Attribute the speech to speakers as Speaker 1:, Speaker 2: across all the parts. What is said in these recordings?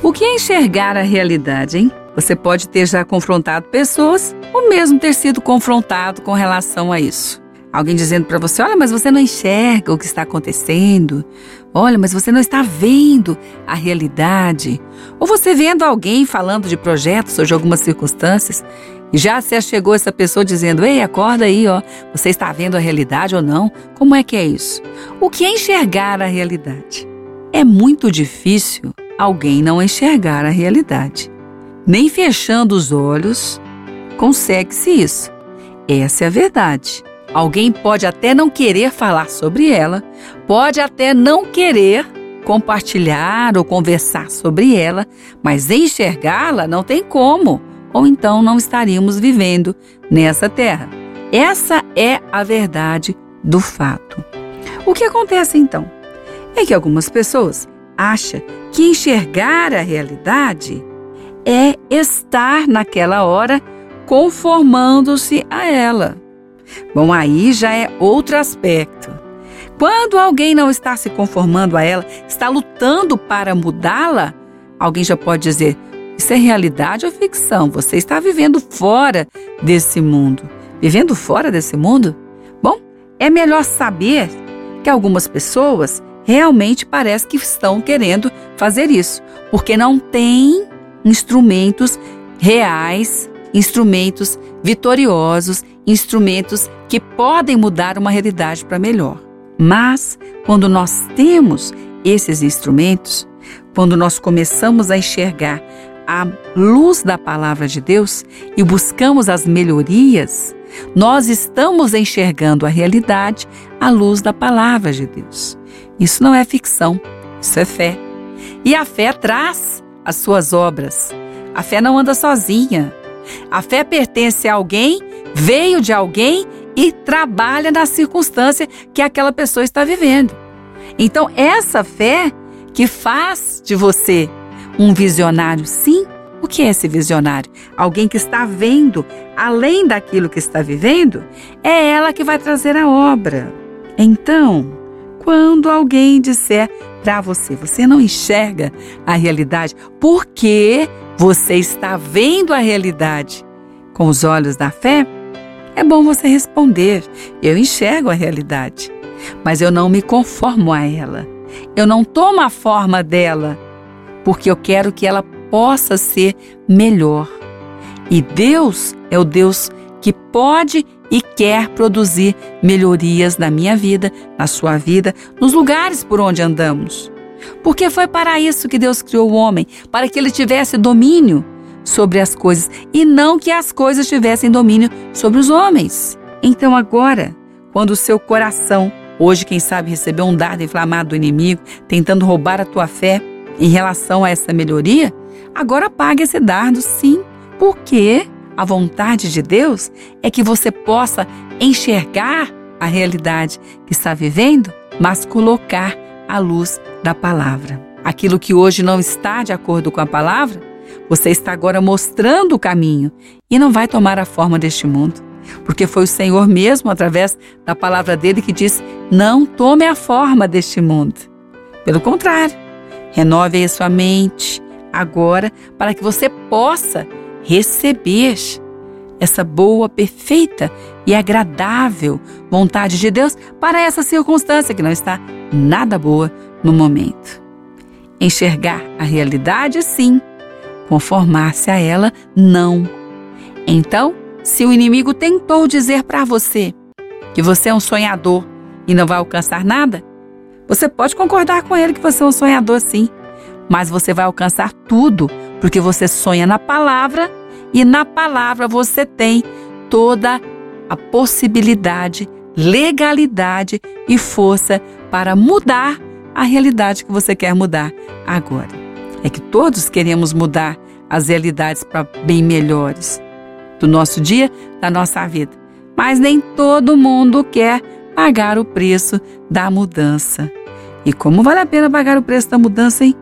Speaker 1: O que é enxergar a realidade, hein? Você pode ter já confrontado pessoas ou mesmo ter sido confrontado com relação a isso. Alguém dizendo para você: olha, mas você não enxerga o que está acontecendo. Olha, mas você não está vendo a realidade. Ou você vendo alguém falando de projetos ou de algumas circunstâncias e já se chegou essa pessoa dizendo: ei, acorda aí, ó, você está vendo a realidade ou não? Como é que é isso? O que é enxergar a realidade? É muito difícil alguém não enxergar a realidade. Nem fechando os olhos consegue-se isso. Essa é a verdade. Alguém pode até não querer falar sobre ela, pode até não querer compartilhar ou conversar sobre ela, mas enxergá-la não tem como, ou então não estaríamos vivendo nessa terra. Essa é a verdade do fato. O que acontece então? É que algumas pessoas acham que enxergar a realidade é estar naquela hora conformando-se a ela. Bom, aí já é outro aspecto. Quando alguém não está se conformando a ela, está lutando para mudá-la, alguém já pode dizer: isso é realidade ou ficção? Você está vivendo fora desse mundo. Vivendo fora desse mundo? Bom, é melhor saber que algumas pessoas realmente parece que estão querendo fazer isso, porque não têm instrumentos reais, instrumentos vitoriosos, instrumentos que podem mudar uma realidade para melhor. Mas, quando nós temos esses instrumentos, quando nós começamos a enxergar a luz da palavra de Deus e buscamos as melhorias, nós estamos enxergando a realidade à luz da palavra de Deus. Isso não é ficção, isso é fé. E a fé traz as suas obras. A fé não anda sozinha. A fé pertence a alguém, veio de alguém e trabalha na circunstância que aquela pessoa está vivendo. Então, essa fé que faz de você um visionário, sim. O que é esse visionário? Alguém que está vendo além daquilo que está vivendo, é ela que vai trazer a obra. Então, quando alguém disser para você, você não enxerga a realidade, porque você está vendo a realidade com os olhos da fé, é bom você responder: eu enxergo a realidade, mas eu não me conformo a ela. Eu não tomo a forma dela, porque eu quero que ela possa ser melhor. E Deus é o Deus que pode e quer produzir melhorias na minha vida, na sua vida, nos lugares por onde andamos. Porque foi para isso que Deus criou o homem, para que ele tivesse domínio sobre as coisas e não que as coisas tivessem domínio sobre os homens. Então agora, quando o seu coração, hoje quem sabe recebeu um dardo inflamado do inimigo, tentando roubar a tua fé em relação a essa melhoria, agora apague esse dardo sim, porque a vontade de Deus é que você possa enxergar a realidade que está vivendo, mas colocar a luz da palavra. Aquilo que hoje não está de acordo com a palavra, você está agora mostrando o caminho e não vai tomar a forma deste mundo. Porque foi o Senhor mesmo, através da palavra dele, que disse: Não tome a forma deste mundo. Pelo contrário, renove aí a sua mente agora para que você possa receber essa boa, perfeita e agradável vontade de Deus para essa circunstância que não está nada boa no momento. Enxergar a realidade, sim. Conformar-se a ela, não. Então, se o inimigo tentou dizer para você que você é um sonhador e não vai alcançar nada, você pode concordar com ele que você é um sonhador, sim. Mas você vai alcançar tudo, porque você sonha na palavra e na palavra você tem toda a possibilidade, legalidade e força para mudar a realidade que você quer mudar agora. É que todos queremos mudar as realidades para bem melhores do nosso dia, da nossa vida. Mas nem todo mundo quer pagar o preço da mudança. E como vale a pena pagar o preço da mudança, hein?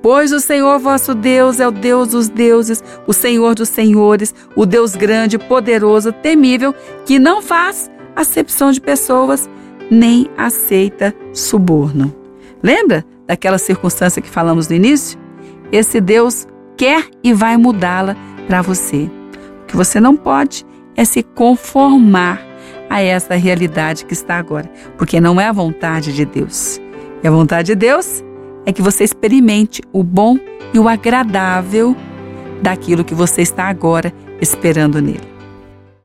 Speaker 1: Pois o Senhor vosso Deus é o Deus dos deuses, o Senhor dos senhores, o Deus grande, poderoso, temível, que não faz acepção de pessoas, nem aceita suborno. Lembra daquela circunstância que falamos no início? esse Deus quer e vai mudá-la para você. O que você não pode é se conformar a essa realidade que está agora, porque não é a vontade de Deus. E a vontade de Deus é que você experimente o bom e o agradável daquilo que você está agora esperando nele.